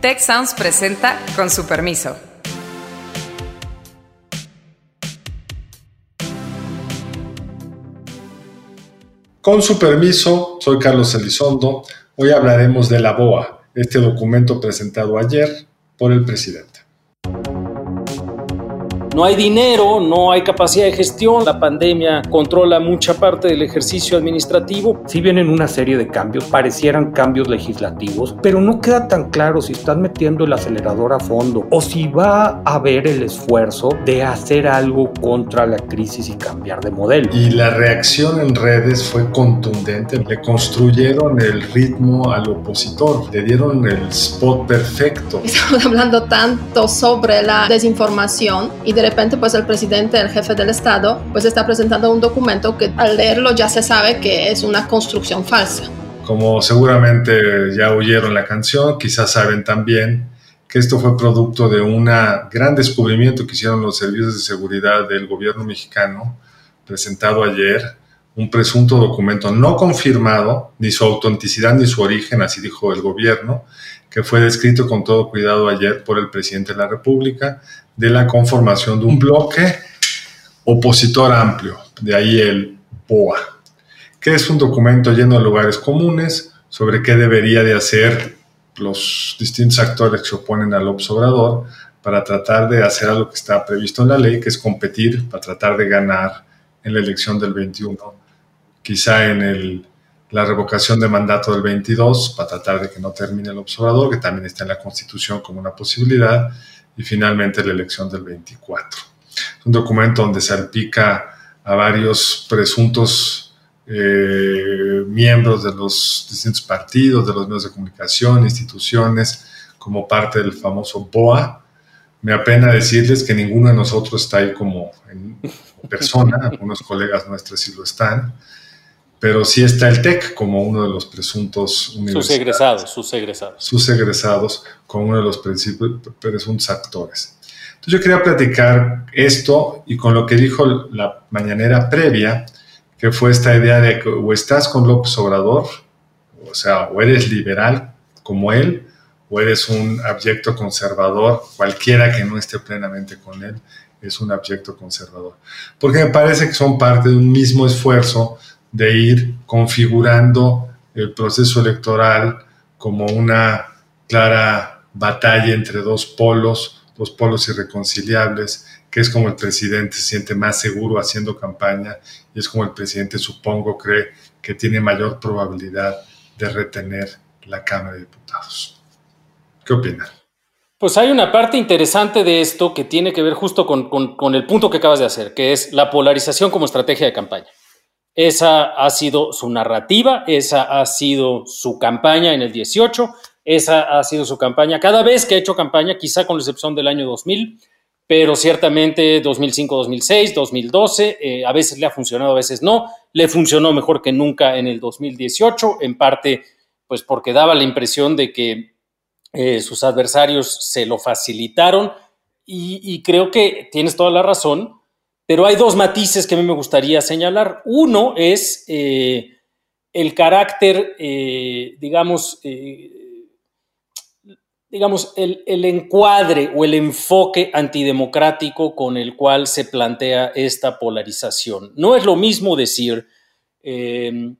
Tech Sounds presenta con su permiso. Con su permiso, soy Carlos Elizondo. Hoy hablaremos de la BOA, este documento presentado ayer por el presidente. No hay dinero, no hay capacidad de gestión, la pandemia controla mucha parte del ejercicio administrativo. Si vienen una serie de cambios, parecieran cambios legislativos, pero no queda tan claro si están metiendo el acelerador a fondo o si va a haber el esfuerzo de hacer algo contra la crisis y cambiar de modelo. Y la reacción en redes fue contundente. Le construyeron el ritmo al opositor, le dieron el spot perfecto. Estamos hablando tanto sobre la desinformación y de repente pues el presidente, el jefe del Estado, pues está presentando un documento que al leerlo ya se sabe que es una construcción falsa. Como seguramente ya oyeron la canción, quizás saben también que esto fue producto de un gran descubrimiento que hicieron los servicios de seguridad del gobierno mexicano, presentado ayer, un presunto documento no confirmado, ni su autenticidad ni su origen, así dijo el gobierno, que fue descrito con todo cuidado ayer por el presidente de la República, de la conformación de un bloque opositor amplio, de ahí el BOA, que es un documento lleno de lugares comunes sobre qué debería de hacer los distintos actores que se oponen al observador para tratar de hacer algo que está previsto en la ley, que es competir para tratar de ganar en la elección del 21, quizá en el la revocación de mandato del 22 para tratar de que no termine el observador, que también está en la Constitución como una posibilidad, y finalmente la elección del 24. Es un documento donde salpica a varios presuntos eh, miembros de los distintos partidos, de los medios de comunicación, instituciones, como parte del famoso BOA. Me apena decirles que ninguno de nosotros está ahí como persona, algunos colegas nuestros sí lo están pero sí está el TEC como uno de los presuntos Sus egresados, sus egresados. Sus egresados como uno de los presuntos actores. Entonces yo quería platicar esto y con lo que dijo la mañanera previa, que fue esta idea de que o estás con López Obrador, o sea, o eres liberal como él, o eres un abyecto conservador, cualquiera que no esté plenamente con él es un abyecto conservador. Porque me parece que son parte de un mismo esfuerzo de ir configurando el proceso electoral como una clara batalla entre dos polos, dos polos irreconciliables, que es como el presidente se siente más seguro haciendo campaña y es como el presidente supongo cree que tiene mayor probabilidad de retener la Cámara de Diputados. ¿Qué opinan? Pues hay una parte interesante de esto que tiene que ver justo con, con el punto que acabas de hacer, que es la polarización como estrategia de campaña. Esa ha sido su narrativa, esa ha sido su campaña en el 18, esa ha sido su campaña cada vez que ha hecho campaña, quizá con la excepción del año 2000, pero ciertamente 2005, 2006, 2012, a veces le ha funcionado, a veces no. Le funcionó mejor que nunca en el 2018, en parte pues porque daba la impresión de que eh, sus adversarios se lo facilitaron y creo que tienes toda la razón pero hay dos matices que a mí me gustaría señalar. Uno es eh, el carácter, eh, digamos, eh, digamos, el, el, encuadre o el enfoque antidemocrático con el cual se plantea esta polarización. No es lo mismo decir,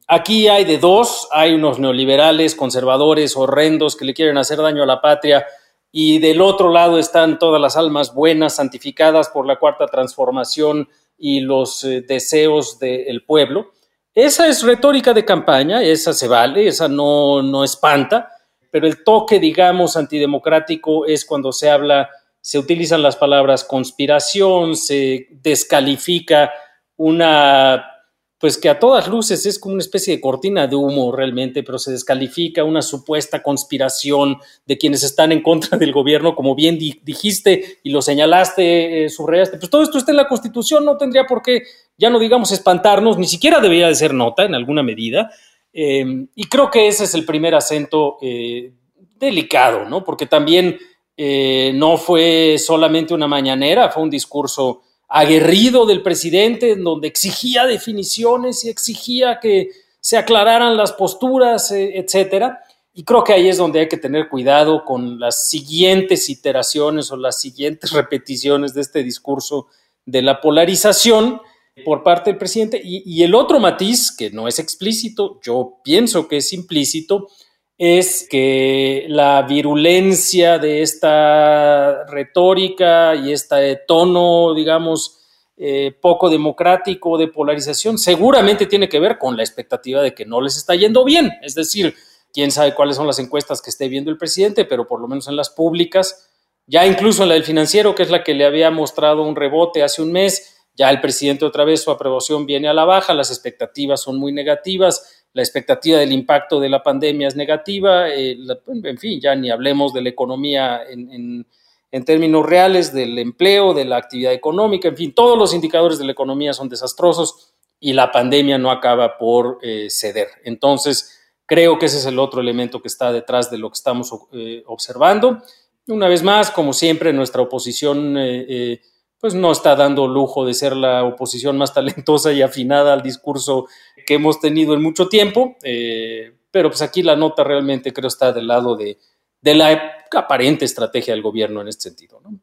aquí hay de dos, hay unos neoliberales, conservadores, horrendos que le quieren hacer daño a la patria y del otro lado están todas las almas buenas, santificadas por la cuarta transformación y los eh, deseos del pueblo. Esa es retórica de campaña, esa se vale, esa no, no espanta, pero el toque, digamos, antidemocrático es cuando se habla, se utilizan las palabras conspiración, se descalifica una pues que a todas luces es como una especie de cortina de humo realmente, pero se descalifica una supuesta conspiración de quienes están en contra del gobierno, como bien dijiste y lo señalaste, eh, subrayaste, pues todo esto está en la Constitución, no tendría por qué, ya no digamos espantarnos, ni siquiera debería de ser nota en alguna medida, em, y creo que ese es el primer acento eh, delicado, ¿no? Porque también eh, no fue solamente una mañanera, fue un discurso aguerrido del presidente, en donde exigía definiciones y exigía que se aclararan las posturas, eh, etcétera. Y creo que ahí es donde hay que tener cuidado con las siguientes iteraciones o las siguientes repeticiones de este discurso de la polarización por parte del presidente. Y, el otro matiz, que no es explícito, yo pienso que es implícito, es que la virulencia de esta retórica y este tono, digamos, eh, poco democrático de polarización, seguramente tiene que ver con la expectativa de que no les está yendo bien. Es decir, quién sabe cuáles son las encuestas que esté viendo el presidente, pero por lo menos en las públicas, ya incluso en la del financiero, que es la que le había mostrado un rebote hace un mes, ya el presidente otra vez su aprobación viene a la baja, las expectativas son muy negativas, la expectativa del impacto de la pandemia es negativa, eh, en fin, ya ni hablemos de la economía en, términos reales, del empleo, de la actividad económica, en fin, todos los indicadores de la economía son desastrosos y la pandemia no acaba por eh, ceder. Entonces, Creo que ese es el otro elemento que está detrás de lo que estamos eh, observando. Una vez más, como siempre, nuestra oposición pues no está dando lujo de ser la oposición más talentosa y afinada al discurso que hemos tenido en mucho tiempo, pero pues aquí la nota realmente creo está del lado de, de la aparente estrategia del gobierno en este sentido. ¿no?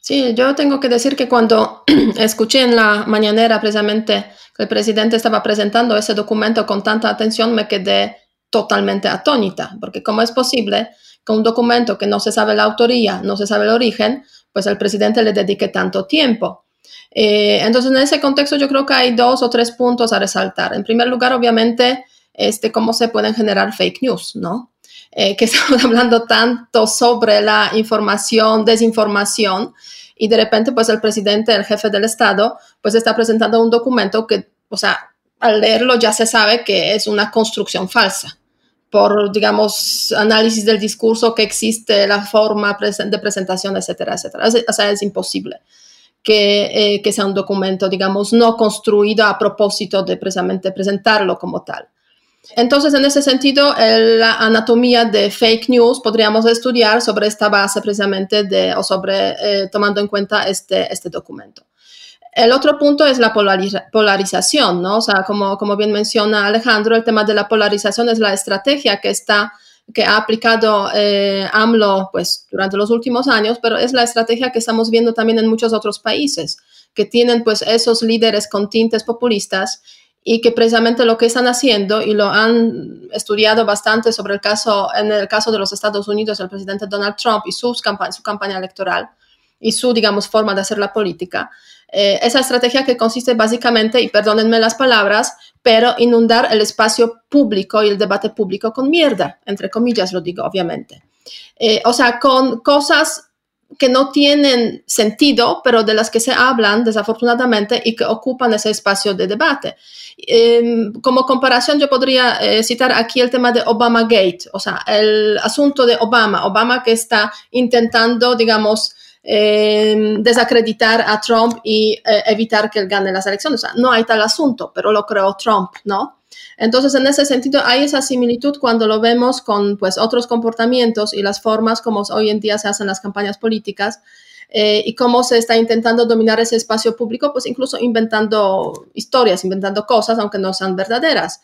Sí, yo tengo que decir que cuando escuché en la mañanera precisamente que el presidente estaba presentando ese documento con tanta atención, me quedé totalmente atónita, porque ¿cómo es posible que un documento que no se sabe la autoría, no se sabe el origen, pues el presidente le dedique tanto tiempo? Eh, entonces, en ese contexto yo creo que hay dos o tres puntos a resaltar. En primer lugar, obviamente, este, cómo se pueden generar fake news, ¿no? Eh, que estamos hablando tanto sobre la información, desinformación, y de repente, pues el presidente, el jefe del Estado, pues está presentando un documento que, o sea, al leerlo ya se sabe que es una construcción falsa por, digamos, análisis del discurso que existe, la forma de presentación, etcétera, etcétera. O sea, es imposible que, eh, que sea un documento, digamos, no construido a propósito de precisamente presentarlo como tal. Entonces, en ese sentido, la anatomía de fake news podríamos estudiar sobre esta base precisamente de, o sobre, eh, tomando en cuenta este, este documento. El otro punto es la polarización, ¿no? O sea, como, bien menciona Alejandro, el tema de la polarización es la estrategia que está que ha aplicado eh, AMLO pues, durante los últimos años, pero es la estrategia que estamos viendo también en muchos otros países, que tienen pues esos líderes con tintes populistas y que precisamente lo que están haciendo y lo han estudiado bastante sobre el caso, en el caso de los Estados Unidos, el presidente Donald Trump y su campaña electoral y su, digamos, forma de hacer la política, eh, esa estrategia que consiste básicamente, y perdónenme las palabras, pero inundar el espacio público y el debate público con mierda, entre comillas lo digo, obviamente. Eh, o sea, con cosas que no tienen sentido, pero de las que se hablan desafortunadamente y que ocupan ese espacio de debate. Em, como comparación, yo podría eh, citar aquí el tema de Obama Gate, o sea, el asunto de Obama, Obama que está intentando, digamos, eh, desacreditar a Trump y eh, evitar que él gane las elecciones. O sea, no hay tal asunto, pero lo creó Trump, ¿no? Entonces, en ese sentido, hay esa similitud cuando lo vemos con pues, otros comportamientos y las formas como hoy en día se hacen las campañas políticas eh, y cómo se está intentando dominar ese espacio público, pues incluso inventando historias, inventando cosas, aunque no sean verdaderas.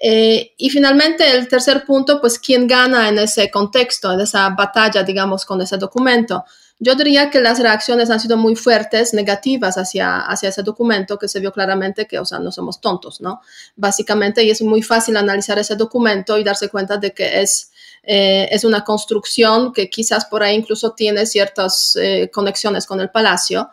y finalmente, el tercer punto, pues, ¿quién gana en ese contexto, en esa batalla, digamos, con ese documento? Yo diría que las reacciones han sido muy fuertes, negativas hacia, hacia ese documento, que se vio claramente que, o sea, no somos tontos, ¿no? Básicamente, y es muy fácil analizar ese documento y darse cuenta de que es, eh, es una construcción que quizás por ahí incluso tiene ciertas eh, conexiones con el palacio.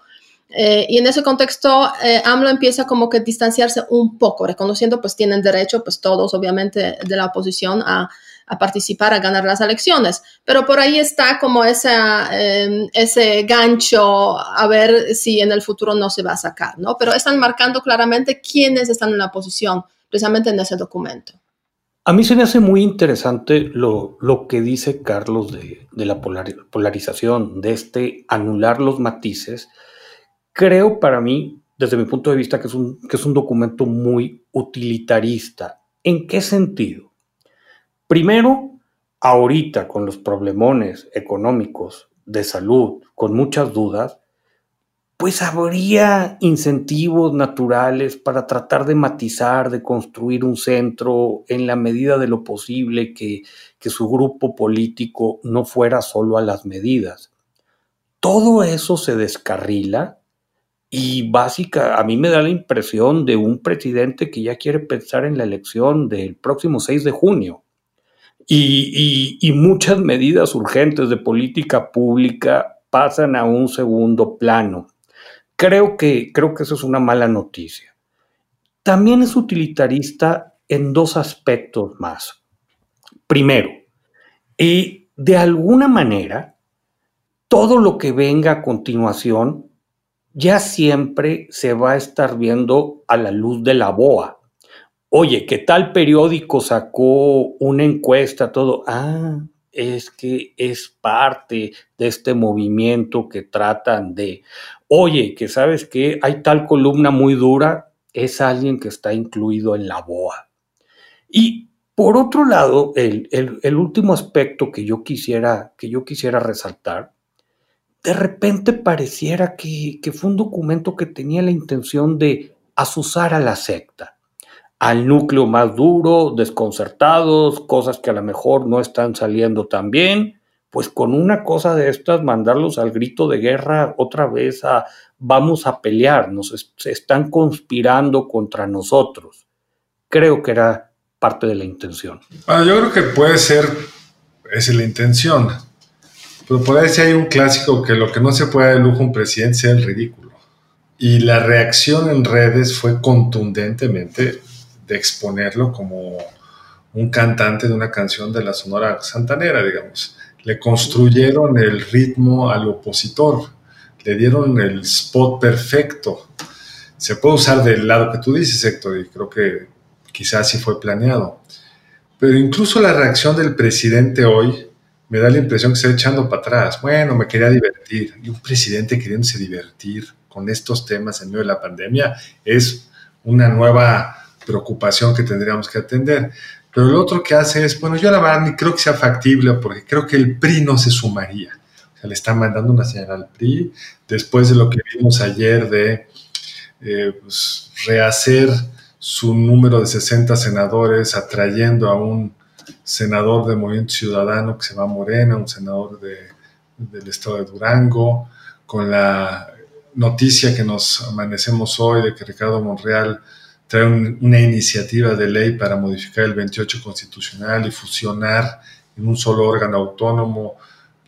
Eh, y en ese contexto, AMLO empieza como que distanciarse un poco, reconociendo, pues tienen derecho, pues todos obviamente de la oposición, a a participar, a ganar las elecciones. Pero por ahí está como esa, em, ese gancho a ver si en el futuro no se va a sacar, ¿no? Pero están marcando claramente quiénes están en la posición, precisamente en ese documento. A mí se me hace muy interesante lo, lo que dice Carlos de, de la polarización, de este anular los matices. Creo para mí, desde mi punto de vista, que es un, que es un documento muy utilitarista. ¿En qué sentido? Primero, ahorita con los problemones económicos, de salud, con muchas dudas, pues habría incentivos naturales para tratar de matizar, de construir un centro en la medida de lo posible que, su grupo político no fuera solo a las medidas. Todo eso se descarrila y básica, a mí me da la impresión de un presidente que ya quiere pensar en la elección del próximo 6 de junio. Y, muchas medidas urgentes de política pública pasan a un segundo plano. Creo que, creo que eso es una mala noticia. También es utilitarista en dos aspectos más. Primero, y de alguna manera, todo lo que venga a continuación ya siempre se va a estar viendo a la luz de la boa. Oye, ¿qué tal periódico sacó una encuesta? Todo. Ah, es que es parte de este movimiento que tratan de, oye, que sabes que hay tal columna muy dura, es alguien que está incluido en la BOA. Y por otro lado, el, último aspecto que yo, quisiera, que yo quisiera resaltar, de repente pareciera que, que fue un documento que tenía la intención de asusar a la secta al núcleo más duro, desconcertados, cosas que a lo mejor no están saliendo tan bien, pues con una cosa de estas mandarlos al grito de guerra otra vez a vamos a pelear, nos están conspirando contra nosotros. Creo que era parte de la intención. Bueno, yo creo que puede ser, es la intención, pero por ahí sí hay un clásico que lo que no se puede de lujo un presidente sea el ridículo. Y la reacción en redes fue contundentemente exponerlo como un cantante de una canción de la Sonora Santanera, digamos. Le construyeron el ritmo al opositor, le dieron el spot perfecto. Se puede usar del lado que tú dices, Héctor, y creo que quizás sí fue planeado. Pero incluso la reacción del presidente hoy me da la impresión que se está echando para atrás. Bueno, me quería divertir. Y un presidente queriéndose divertir con estos temas en medio de la pandemia es una nueva preocupación que tendríamos que atender. Pero el otro que hace es, bueno, yo la verdad ni creo que sea factible porque creo que el PRI no se sumaría. O sea, le están mandando una señal al PRI después de lo que vimos ayer de eh, pues, rehacer su número de 60 senadores atrayendo a un senador de Movimiento Ciudadano que se llama Morena, un senador de, del estado de Durango, con la noticia que nos amanecemos hoy de que Ricardo Monreal trae una iniciativa de ley para modificar el 28 constitucional y fusionar en un solo órgano autónomo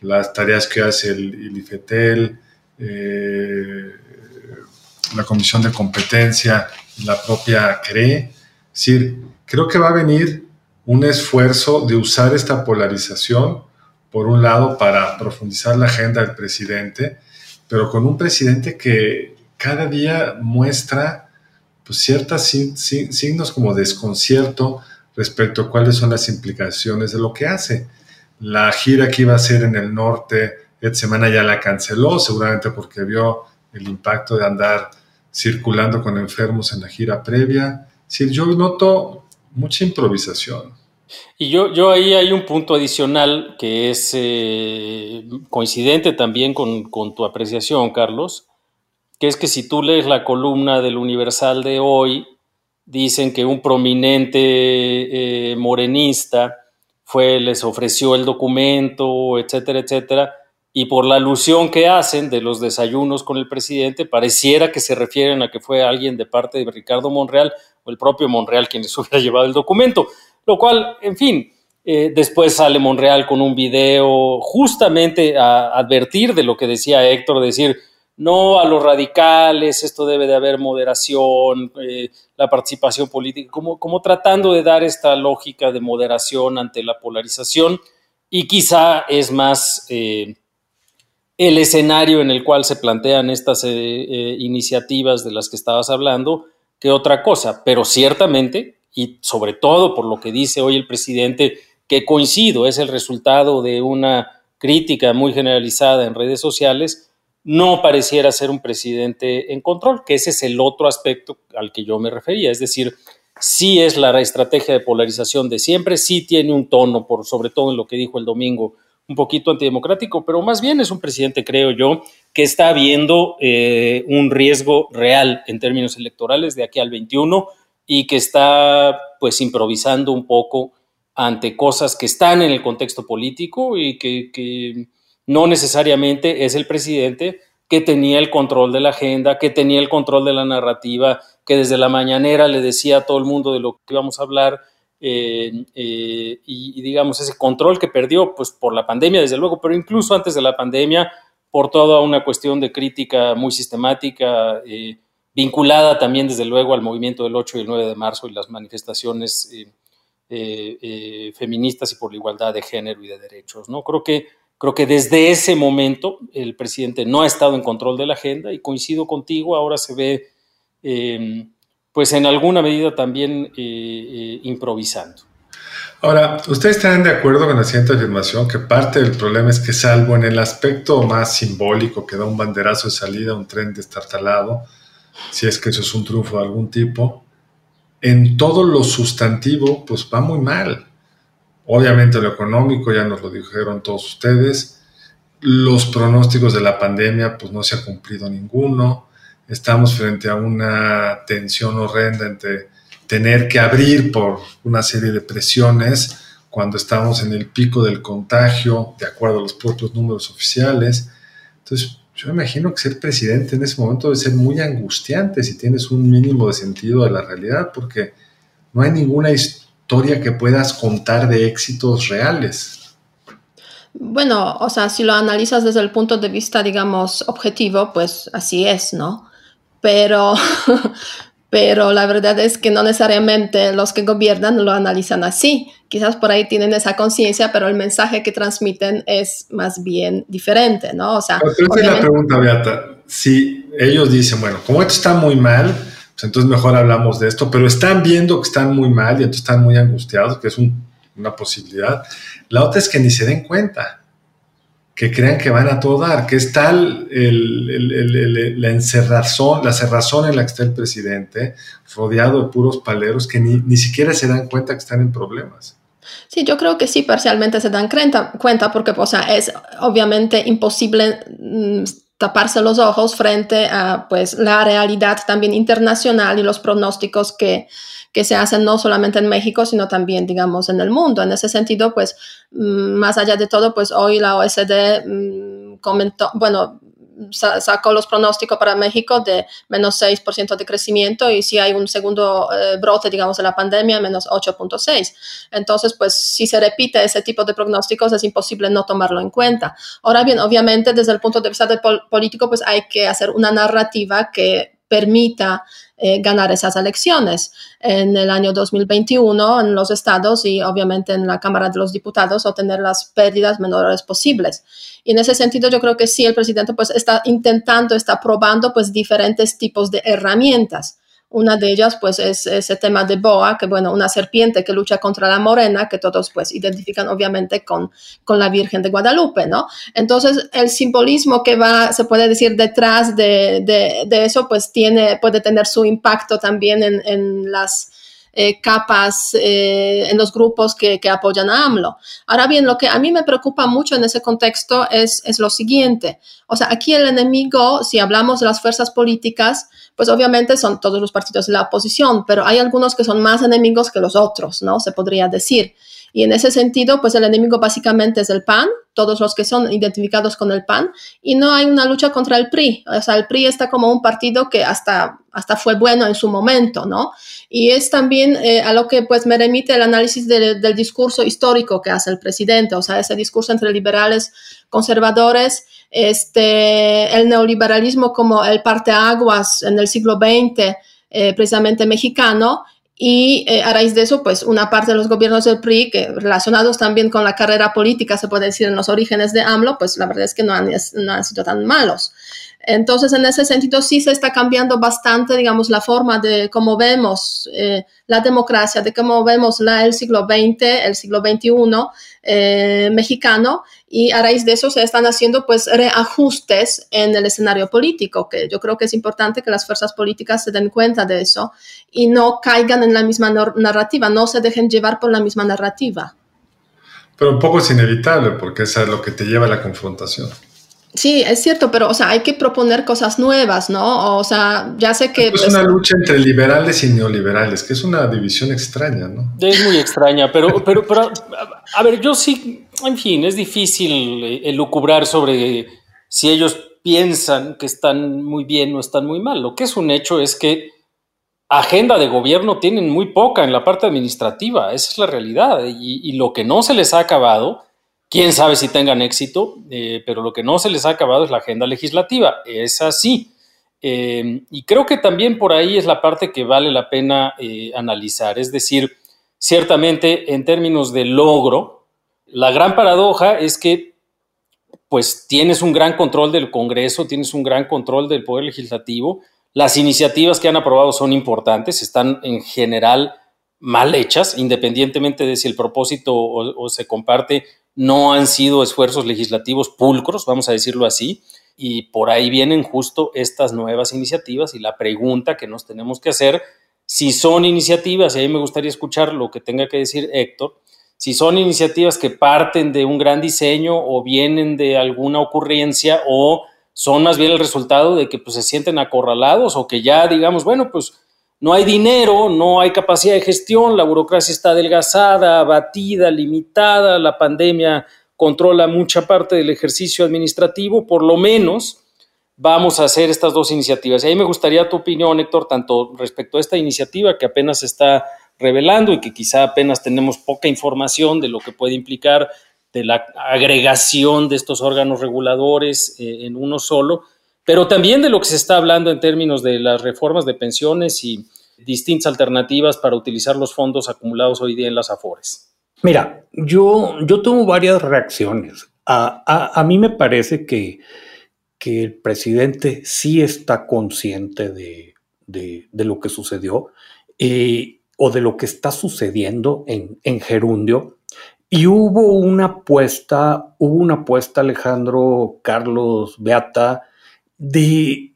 las tareas que hace el, IFETEL, eh, la Comisión de Competencia, la propia CRE. Es decir, creo que va a venir un esfuerzo de usar esta polarización, por un lado, para profundizar la agenda del presidente, pero con un presidente que cada día muestra pues, ciertos signos como desconcierto respecto a cuáles son las implicaciones de lo que hace. La gira que iba a hacer en el norte, esta semana ya la canceló, seguramente porque vio el impacto de andar circulando con enfermos en la gira previa. Sí, yo noto mucha improvisación. Y yo, yo ahí hay un punto adicional que es eh, coincidente también con, con, tu apreciación, Carlos, que es que si tú lees la columna del Universal de hoy, dicen que un prominente eh, morenista fue, les ofreció el documento, etcétera, etcétera, y por la alusión que hacen de los desayunos con el presidente, pareciera que se refieren a que fue alguien de parte de Ricardo Monreal o el propio Monreal quien les hubiera llevado el documento, lo cual, en fin, eh, después sale Monreal con un video justamente a advertir de lo que decía Héctor, decir, no a los radicales, esto debe de haber moderación, eh, la participación política, como, como tratando de dar esta lógica de moderación ante la polarización. Y quizá es más eh, el escenario en el cual se plantean estas eh, iniciativas de las que estabas hablando que otra cosa, pero ciertamente, y sobre todo por lo que dice hoy el presidente, que coincido, es el resultado de una crítica muy generalizada en redes sociales, no pareciera ser un presidente en control, que ese es el otro aspecto al que yo me refería. Es decir, sí es la estrategia de polarización de siempre, sí tiene un tono, por, sobre todo en lo que dijo el domingo, un poquito antidemocrático, pero más bien es un presidente, creo yo, que está viendo eh, un riesgo real en términos electorales de aquí al 21 y que está pues improvisando un poco ante cosas que están en el contexto político y que, que no necesariamente es el presidente que tenía el control de la agenda, que tenía el control de la narrativa, que desde la mañanera le decía a todo el mundo de lo que íbamos a hablar, eh, eh, y, digamos ese control que perdió pues por la pandemia desde luego, pero incluso antes de la pandemia por toda una cuestión de crítica muy sistemática, eh, vinculada también desde luego al movimiento del 8 y el 9 de marzo y las manifestaciones feministas y por la igualdad de género y de derechos. ¿no? Creo, que, creo que desde ese momento el presidente no ha estado en control de la agenda y coincido contigo, ahora se ve pues en alguna medida también eh, eh, improvisando. Ahora, ¿ustedes están de acuerdo con la siguiente afirmación que parte del problema es que salvo en el aspecto más simbólico que da un banderazo de salida a un tren destartalado, si es que eso es un triunfo de algún tipo, en todo lo sustantivo pues va muy mal. Obviamente lo económico, ya nos lo dijeron todos ustedes, los pronósticos de la pandemia pues no se ha cumplido ninguno, estamos frente a una tensión horrenda entre tener que abrir por una serie de presiones cuando estamos en el pico del contagio, de acuerdo a los propios números oficiales. Entonces, yo imagino que ser presidente en ese momento debe ser muy angustiante si tienes un mínimo de sentido de la realidad, porque no hay ninguna historia que puedas contar de éxitos reales. Bueno, o sea, si lo analizas desde el punto de vista, digamos, objetivo, pues así es, ¿no? pero, pero la verdad es que no necesariamente los que gobiernan lo analizan así. Quizás por ahí tienen esa conciencia, pero el mensaje que transmiten es más bien diferente, ¿no? O sea, pero es la pregunta, Beata. Si ellos dicen, bueno, como esto está muy mal, entonces mejor hablamos de esto, pero están viendo que están muy mal y entonces están muy angustiados, que es una posibilidad. La otra es que ni se den cuenta que crean que van a todo dar, que es tal la encerrazón, la cerrazón en la que está el presidente, rodeado de puros paleros, que ni, siquiera se dan cuenta que están en problemas. Sí, yo creo que sí, parcialmente se dan cuenta, porque o sea, es obviamente imposible mm, taparse los ojos frente a pues, la realidad también internacional y los pronósticos que, que se hacen no solamente en México, sino también, digamos, en el mundo. En ese sentido, pues, mm, más allá de todo, pues hoy la OSD mm, comentó, bueno, sacó los pronósticos para México de menos 6% de crecimiento y si hay un segundo eh, brote, digamos, de la pandemia, menos 8.6. Entonces, pues si se repite ese tipo de pronósticos, es imposible no tomarlo en cuenta. Ahora bien, obviamente, desde el punto de vista político, pues hay que hacer una narrativa que permita eh, ganar esas elecciones en el año 2021 en los estados y obviamente en la Cámara de los Diputados obtener las pérdidas menores posibles. Y en ese sentido yo creo que sí, el presidente pues está intentando, está probando pues diferentes tipos de herramientas. Una de ellas, pues, es ese tema de Boa, que, bueno, una serpiente que lucha contra la morena, que todos, pues, identifican obviamente con, con la Virgen de Guadalupe, ¿no? Entonces, el simbolismo que va, se puede decir, detrás de, de, eso, pues, tiene, puede tener su impacto también en, en las eh, capas eh, en los grupos que, que, apoyan a AMLO. Ahora bien, lo que a mí me preocupa mucho en ese contexto es, es lo siguiente. O sea, aquí el enemigo, si hablamos de las fuerzas políticas, pues obviamente son todos los partidos de la oposición, pero hay algunos que son más enemigos que los otros, ¿no? Se podría decir. Y en ese sentido, pues el enemigo básicamente es el PAN, todos los que son identificados con el PAN, y no hay una lucha contra el PRI. O sea, el PRI está como un partido que hasta, hasta fue bueno en su momento, ¿no? Y es también eh, a lo que pues me remite el análisis del discurso histórico que hace el presidente, o sea, ese discurso entre liberales, conservadores, este, el neoliberalismo como el parteaguas en el siglo XX, eh, precisamente mexicano, y eh, a raíz de eso, pues una parte de los gobiernos del PRI, que relacionados también con la carrera política, se puede decir en los orígenes de AMLO, pues la verdad es que no han, no han sido tan malos. Entonces, en ese sentido, sí se está cambiando bastante, digamos, la forma de cómo vemos eh, la democracia, de cómo vemos la, el siglo XX, el siglo XXI eh, mexicano, y a raíz de eso se están haciendo, pues, reajustes en el escenario político, que yo creo que es importante que las fuerzas políticas se den cuenta de eso y no caigan en la misma narrativa, no se dejen llevar por la misma narrativa. Pero un poco es inevitable porque eso es lo que te lleva a la confrontación. Sí, es cierto, pero o sea, hay que proponer cosas nuevas, ¿no? O sea, ya sé que... Es pues, una lucha entre liberales y neoliberales, que es una división extraña, ¿no? Es muy extraña, pero, pero, pero a ver, yo sí, en fin, es difícil elucubrar sobre si ellos piensan que están muy bien o están muy mal. Lo que es un hecho es que agenda de gobierno tienen muy poca en la parte administrativa, esa es la realidad, y, y lo que no se les ha acabado Quién sabe si tengan éxito, eh, pero lo que no se les ha acabado es la agenda legislativa. Es así. Eh, y creo que también por ahí es la parte que vale la pena eh, analizar. Es decir, ciertamente en términos de logro, la gran paradoja es que pues tienes un gran control del Congreso, tienes un gran control del Poder Legislativo, las iniciativas que han aprobado son importantes, están en general mal hechas, independientemente de si el propósito o se comparte no han sido esfuerzos legislativos pulcros, vamos a decirlo así, y por ahí vienen justo estas nuevas iniciativas y la pregunta que nos tenemos que hacer, si son iniciativas, y ahí me gustaría escuchar lo que tenga que decir Héctor, si son iniciativas que parten de un gran diseño o vienen de alguna ocurrencia o son más bien el resultado de que pues, se sienten acorralados o que ya digamos, bueno, pues no hay dinero, no hay capacidad de gestión, la burocracia está adelgazada, abatida, limitada, la pandemia controla mucha parte del ejercicio administrativo, por lo menos vamos a hacer estas dos iniciativas. Y ahí me gustaría tu opinión, Héctor, tanto respecto a esta iniciativa que apenas se está revelando y que quizá apenas tenemos poca información de lo que puede implicar de la agregación de estos órganos reguladores eh, en uno solo, pero también de lo que se está hablando en términos de las reformas de pensiones y distintas alternativas para utilizar los fondos acumulados hoy día en las AFORES. Mira, yo, yo tengo varias reacciones. A, mí me parece que, que, el presidente sí está consciente de, lo que sucedió eh, o de lo que está sucediendo en, en Gerundio. Y hubo una apuesta, hubo una apuesta, Alejandro, Carlos, Beata, de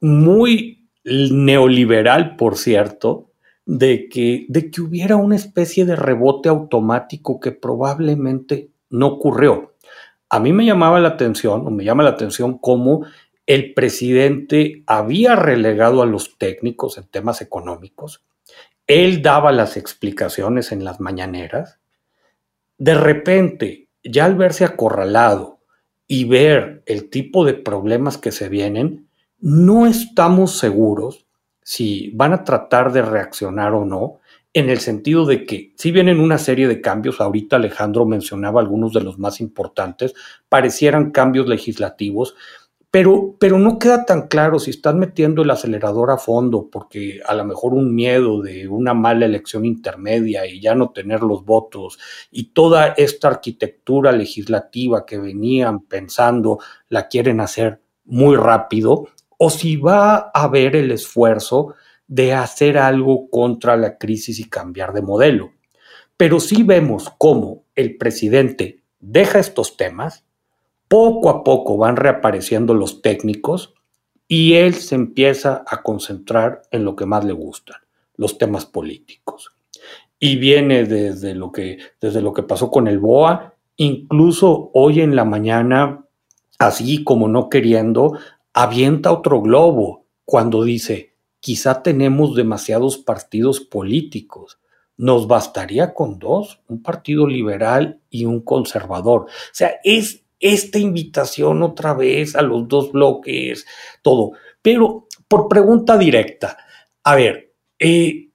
muy neoliberal, por cierto, de que, de que hubiera una especie de rebote automático que probablemente no ocurrió. A mí me llamaba la atención, o me llama la atención, cómo el presidente había relegado a los técnicos en temas económicos, él daba las explicaciones en las mañaneras, de repente, ya al verse acorralado y ver el tipo de problemas que se vienen, no estamos seguros si van a tratar de reaccionar o no, en el sentido de que si vienen una serie de cambios, ahorita Alejandro mencionaba algunos de los más importantes, parecieran cambios legislativos, pero, pero no queda tan claro si están metiendo el acelerador a fondo, porque a lo mejor un miedo de una mala elección intermedia y ya no tener los votos y toda esta arquitectura legislativa que venían pensando la quieren hacer muy rápido, o si va a haber el esfuerzo de hacer algo contra la crisis y cambiar de modelo. Pero sí vemos cómo el presidente deja estos temas, poco a poco van reapareciendo los técnicos y él se empieza a concentrar en lo que más le gustan, los temas políticos. Y viene desde lo que, desde lo que pasó con el BOA, incluso hoy en la mañana, así como no queriendo, avienta otro globo cuando dice, quizá tenemos demasiados partidos políticos. Nos bastaría con dos, un partido liberal y un conservador. O sea, es esta invitación otra vez a los dos bloques, todo. Pero por pregunta directa, a ver, eh,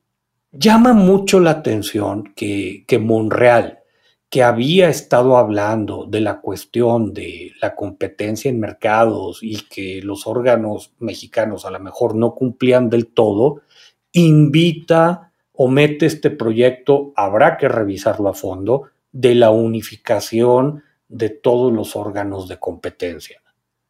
llama mucho la atención que, que Monreal, que había estado hablando de la cuestión de la competencia en mercados y que los órganos mexicanos a lo mejor no cumplían del todo, invita o mete este proyecto, habrá que revisarlo a fondo, de la unificación de todos los órganos de competencia,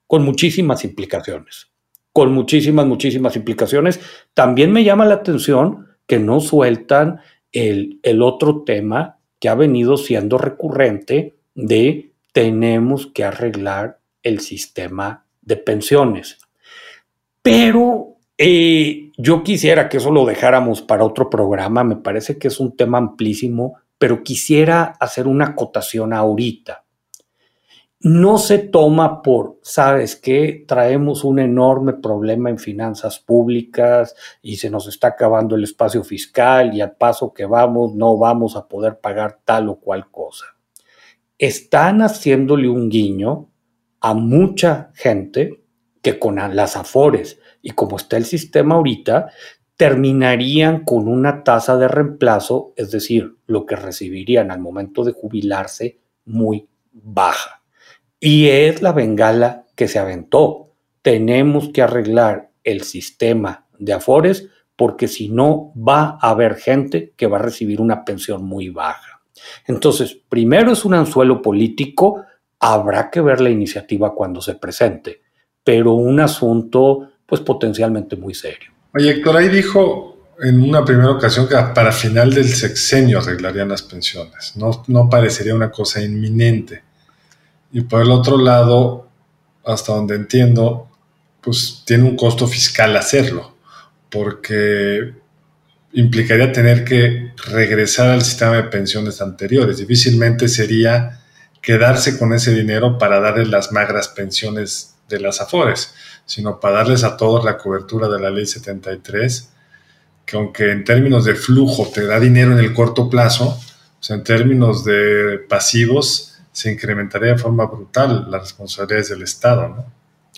con muchísimas implicaciones, con muchísimas, muchísimas implicaciones. También me llama la atención que no sueltan el, el otro tema que ha venido siendo recurrente de tenemos que arreglar el sistema de pensiones. Pero eh, yo quisiera que eso lo dejáramos para otro programa, me parece que es un tema amplísimo pero quisiera hacer una acotación ahorita. No se toma por, sabes que traemos un enorme problema en finanzas públicas y se nos está acabando el espacio fiscal y al paso que vamos no vamos a poder pagar tal o cual cosa. Están haciéndole un guiño a mucha gente que con las afores y como está el sistema ahorita, terminarían con una tasa de reemplazo, es decir, lo que recibirían al momento de jubilarse, muy baja. Y es la bengala que se aventó. Tenemos que arreglar el sistema de afores porque si no va a haber gente que va a recibir una pensión muy baja. Entonces, primero es un anzuelo político, habrá que ver la iniciativa cuando se presente, pero un asunto pues potencialmente muy serio. Oye, Héctor, ahí dijo en una primera ocasión que para final del sexenio arreglarían las pensiones. No, no parecería una cosa inminente. Y por el otro lado, hasta donde entiendo, pues tiene un costo fiscal hacerlo, porque implicaría tener que regresar al sistema de pensiones anteriores. Difícilmente sería quedarse con ese dinero para darle las magras pensiones de las AFORES sino para darles a todos la cobertura de la ley 73, que aunque en términos de flujo te da dinero en el corto plazo, pues en términos de pasivos se incrementaría de forma brutal las responsabilidades del Estado. ¿no?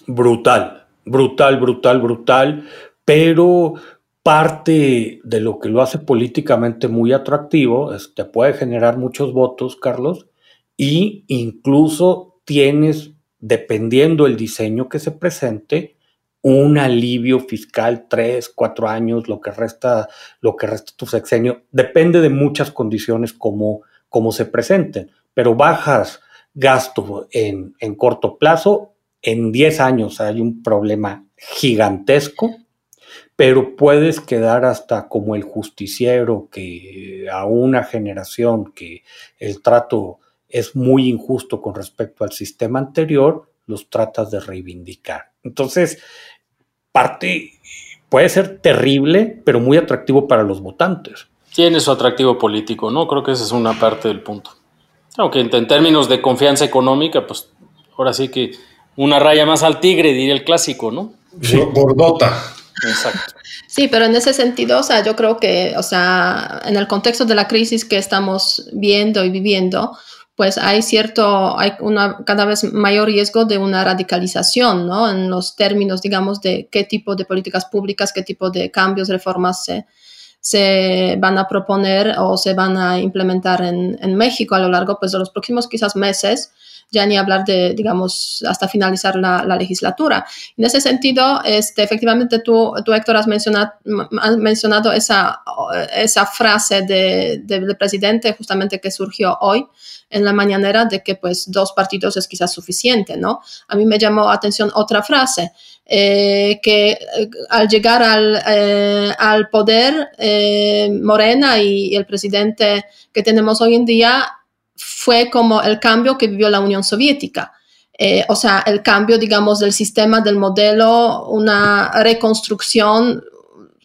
Brutal, brutal, brutal, brutal, pero parte de lo que lo hace políticamente muy atractivo es te puede generar muchos votos, Carlos, y incluso tienes dependiendo el diseño que se presente, un alivio fiscal, tres, cuatro años, lo que resta, lo que resta tu sexenio, depende de muchas condiciones como, como se presenten, pero bajas gasto en, corto plazo, en 10 años hay un problema gigantesco, pero puedes quedar hasta como el justiciero que a una generación que el trato es muy injusto con respecto al sistema anterior, los tratas de reivindicar. Entonces, parte puede ser terrible, pero muy atractivo para los votantes. Tiene su atractivo político, ¿no? Creo que esa es una parte del punto. Aunque en, términos de confianza económica, pues ahora sí que una raya más al tigre, diría el clásico, ¿no? Sí. Bordota. Exacto. Sí, pero en ese sentido, o sea, yo creo que, o sea, en el contexto de la crisis que estamos viendo y viviendo, pues hay cierto, hay una cada vez mayor riesgo de una radicalización, ¿no? En los términos, digamos, de qué tipo de políticas públicas, qué tipo de cambios, reformas se, se van a proponer o se van a implementar en, en México a lo largo pues, de los próximos quizás meses ya ni hablar de, digamos, hasta finalizar la, legislatura. En ese sentido, este, efectivamente tú, tú Héctor, has mencionado, has mencionado esa, esa frase del de, presidente justamente que surgió hoy en la mañanera de que pues dos partidos es quizás suficiente, ¿no? A mí me llamó atención otra frase, eh, que eh, al llegar al, eh, al poder, Morena y, el presidente que tenemos hoy en día fue como el cambio que vivió la Unión Soviética. Eh, o sea, el cambio, digamos, del sistema, del modelo, una reconstrucción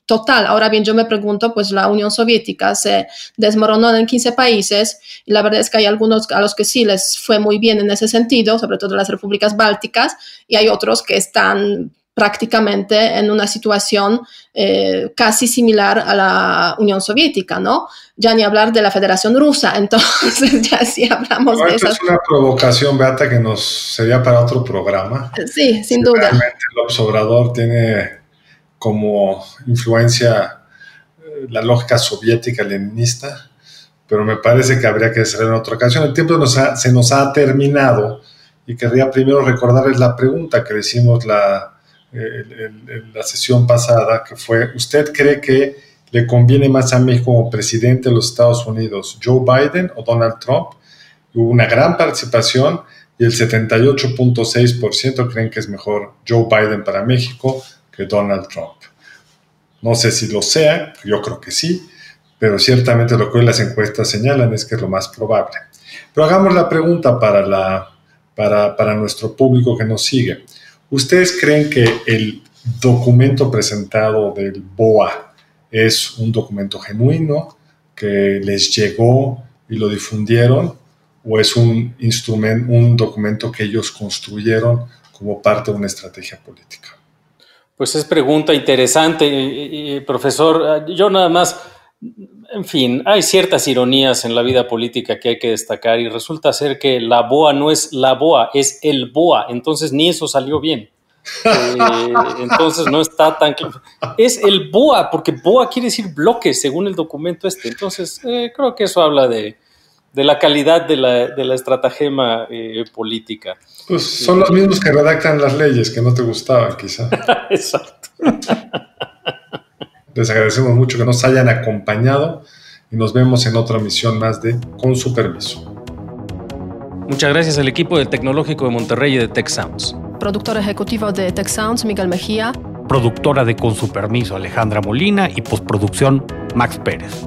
total. Ahora bien, yo me pregunto, pues la Unión Soviética se desmoronó en 15 países y la verdad es que hay algunos a los que sí les fue muy bien en ese sentido, sobre todo las repúblicas bálticas, y hay otros que están prácticamente en una situación eh, casi similar a la Unión Soviética, ¿no? Ya ni hablar de la Federación Rusa, entonces ya sí hablamos de eso. es una provocación, Beata, que nos sería para otro programa. Sí, sin duda. Realmente el observador tiene como influencia eh, la lógica soviética leninista, pero me parece que habría que hacerlo en otra ocasión. El tiempo se nos ha terminado y querría primero recordarles la pregunta que le hicimos la en la sesión pasada, que fue, ¿usted cree que le conviene más a México como presidente de los Estados Unidos, Joe Biden o Donald Trump? Hubo una gran participación y el 78.6% creen que es mejor Joe Biden para México que Donald Trump. No sé si lo sea, yo creo que sí, pero ciertamente lo que las encuestas señalan es que es lo más probable. Pero hagamos la pregunta para, la, para, para nuestro público que nos sigue. ¿Ustedes creen que el documento presentado del BOA es un documento genuino que les llegó y lo difundieron o es un instrumento, un documento que ellos construyeron como parte de una estrategia política? Pues es pregunta interesante, eh, eh, profesor. Yo nada más, en fin, hay ciertas ironías en la vida política que hay que destacar y resulta ser que la BOA no es la BOA, es el BOA, entonces ni eso salió bien. Eh, entonces no está tan claro. Es el BOA, porque BOA quiere decir bloque, según el documento este. Entonces, creo que eso habla de, de la calidad de la, de la estratagema eh, política. Pues son los mismos que redactan las leyes que no te gustaban, quizá. Exacto. Les agradecemos mucho que nos hayan acompañado y nos vemos en otra misión más de Con su permiso. Muchas gracias al equipo del Tecnológico de Monterrey y de Tech Sounds. Productor ejecutivo de Tech Sounds, Miguel Mejía. Productora de Con su permiso, Alejandra Molina y postproducción, Max Pérez.